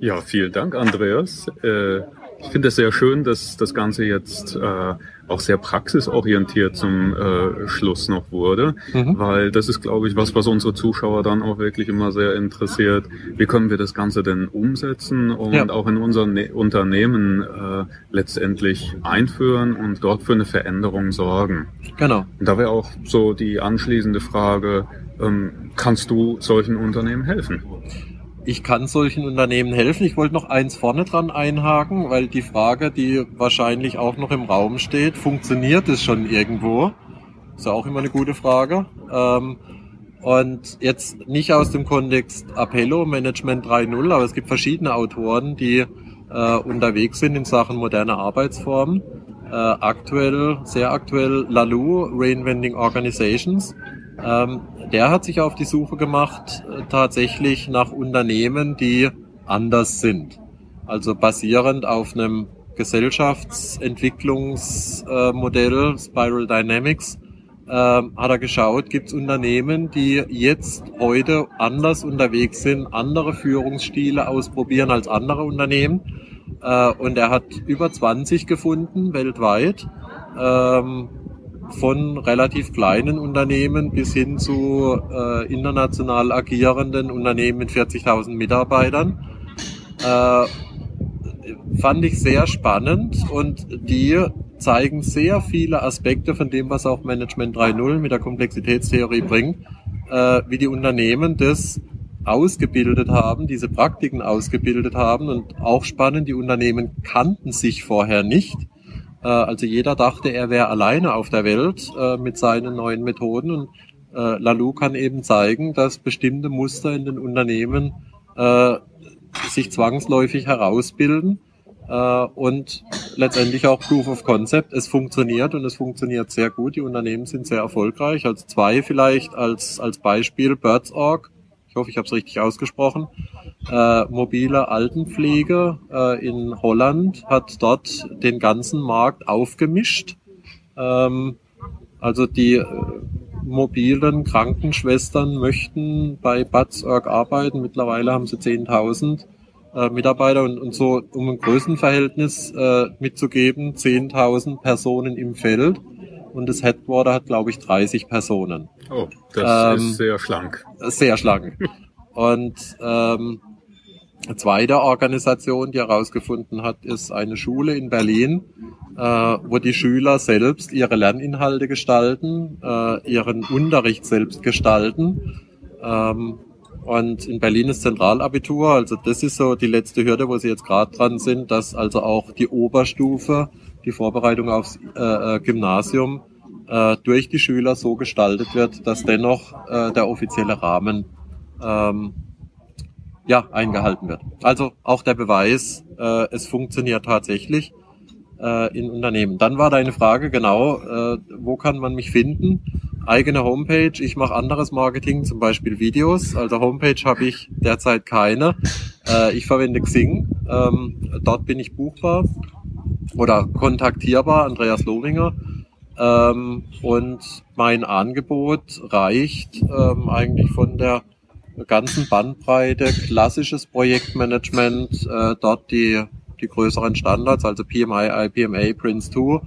Ja, vielen Dank, Andreas. Äh, ich finde es sehr schön, dass das Ganze jetzt äh, auch sehr praxisorientiert zum äh, Schluss noch wurde, mhm. weil das ist, glaube ich, was, was unsere Zuschauer dann auch wirklich immer sehr interessiert. Wie können wir das Ganze denn umsetzen und ja. auch in unseren ne Unternehmen äh, letztendlich einführen und dort für eine Veränderung sorgen? Genau. Und da wäre auch so die anschließende Frage, ähm, kannst du solchen Unternehmen helfen? Ich kann solchen Unternehmen helfen. Ich wollte noch eins vorne dran einhaken, weil die Frage, die wahrscheinlich auch noch im Raum steht, funktioniert es schon irgendwo? Ist ja auch immer eine gute Frage. Ähm, und jetzt nicht aus dem Kontext Appello Management 3.0, aber es gibt verschiedene Autoren, die äh, unterwegs sind in Sachen moderne Arbeitsformen. Äh, aktuell, sehr aktuell, Lalou, Reinventing Organizations. Ähm, der hat sich auf die Suche gemacht, äh, tatsächlich nach Unternehmen, die anders sind. Also basierend auf einem Gesellschaftsentwicklungsmodell, äh, Spiral Dynamics, äh, hat er geschaut, gibt es Unternehmen, die jetzt heute anders unterwegs sind, andere Führungsstile ausprobieren als andere Unternehmen. Äh, und er hat über 20 gefunden weltweit. Ähm, von relativ kleinen Unternehmen bis hin zu äh, international agierenden Unternehmen mit 40.000 Mitarbeitern. Äh, fand ich sehr spannend und die zeigen sehr viele Aspekte von dem, was auch Management 3.0 mit der Komplexitätstheorie bringt, äh, wie die Unternehmen das ausgebildet haben, diese Praktiken ausgebildet haben und auch spannend, die Unternehmen kannten sich vorher nicht äh, also jeder dachte, er wäre alleine auf der Welt äh, mit seinen neuen Methoden und äh, Lalou kann eben zeigen, dass bestimmte Muster in den Unternehmen sich zwangsläufig herausbilden und letztendlich auch Proof of Concept. Es funktioniert und es funktioniert sehr gut. Die Unternehmen sind sehr erfolgreich. Also zwei vielleicht als, als Beispiel. Birds.org hoffe, ich habe es richtig ausgesprochen, äh, mobile Altenpflege äh, in Holland hat dort den ganzen Markt aufgemischt. Ähm, also die äh, mobilen Krankenschwestern möchten bei Batzorg arbeiten. Mittlerweile haben sie 10.000 äh, Mitarbeiter und, und so, um ein Größenverhältnis äh, mitzugeben, 10.000 Personen im Feld und das Headquarter hat, glaube ich, 30 Personen. Oh, das ähm, ist sehr schlank. Sehr schlank. Und ähm, eine zweite Organisation, die herausgefunden hat, ist eine Schule in Berlin, äh, wo die Schüler selbst ihre Lerninhalte gestalten, äh, ihren Unterricht selbst gestalten. Ähm, und in Berlin ist Zentralabitur, also das ist so die letzte Hürde, wo sie jetzt gerade dran sind, dass also auch die Oberstufe die Vorbereitung aufs äh, äh, Gymnasium äh, durch die Schüler so gestaltet wird, dass dennoch äh, der offizielle Rahmen ähm, ja, eingehalten wird. Also auch der Beweis, äh, es funktioniert tatsächlich äh, in Unternehmen. Dann war deine Frage genau, äh, wo kann man mich finden? Eigene Homepage, ich mache anderes Marketing, zum Beispiel Videos. Also Homepage habe ich derzeit keine. Äh, ich verwende Xing, ähm, dort bin ich buchbar oder kontaktierbar, Andreas Lohinger. Ähm, und mein Angebot reicht ähm, eigentlich von der ganzen Bandbreite, klassisches Projektmanagement, äh, dort die, die größeren Standards, also PMI, IPMA, Prince 2,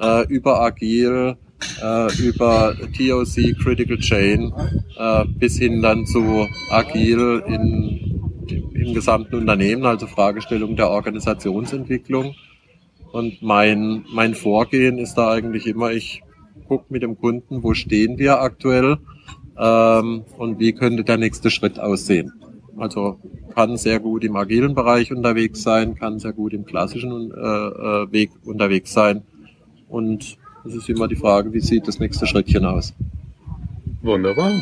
äh, über Agil, äh, über TOC, Critical Chain, äh, bis hin dann zu Agil in, im gesamten Unternehmen, also Fragestellung der Organisationsentwicklung. Und mein, mein Vorgehen ist da eigentlich immer, ich gucke mit dem Kunden, wo stehen wir aktuell ähm, und wie könnte der nächste Schritt aussehen. Also kann sehr gut im agilen Bereich unterwegs sein, kann sehr gut im klassischen äh, äh, Weg unterwegs sein. Und es ist immer die Frage, wie sieht das nächste Schrittchen aus. Wunderbar.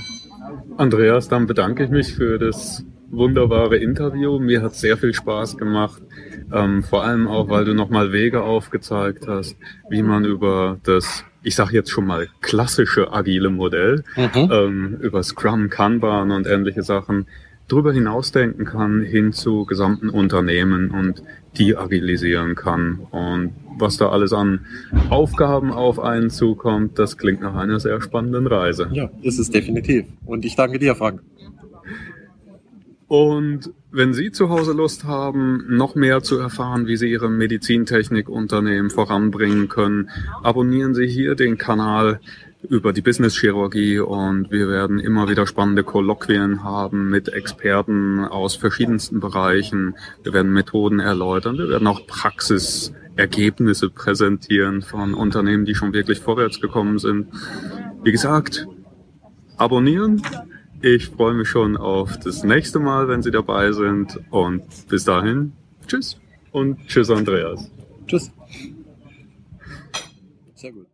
Andreas, dann bedanke ich mich für das wunderbare Interview. Mir hat sehr viel Spaß gemacht. Ähm, vor allem auch, weil du nochmal Wege aufgezeigt hast, wie man über das, ich sage jetzt schon mal, klassische agile Modell, mhm. ähm, über Scrum, Kanban und ähnliche Sachen drüber hinausdenken kann hin zu gesamten Unternehmen und die agilisieren kann. Und was da alles an Aufgaben auf einen zukommt, das klingt nach einer sehr spannenden Reise. Ja, ist es definitiv. Und ich danke dir, Frank. Und wenn Sie zu Hause Lust haben, noch mehr zu erfahren, wie Sie Ihre Medizintechnikunternehmen voranbringen können, abonnieren Sie hier den Kanal über die Business-Chirurgie und wir werden immer wieder spannende Kolloquien haben mit Experten aus verschiedensten Bereichen. Wir werden Methoden erläutern, wir werden auch Praxisergebnisse präsentieren von Unternehmen, die schon wirklich vorwärts gekommen sind. Wie gesagt, abonnieren, ich freue mich schon auf das nächste Mal, wenn Sie dabei sind. Und bis dahin, tschüss. Und tschüss, Andreas. Tschüss. Sehr gut.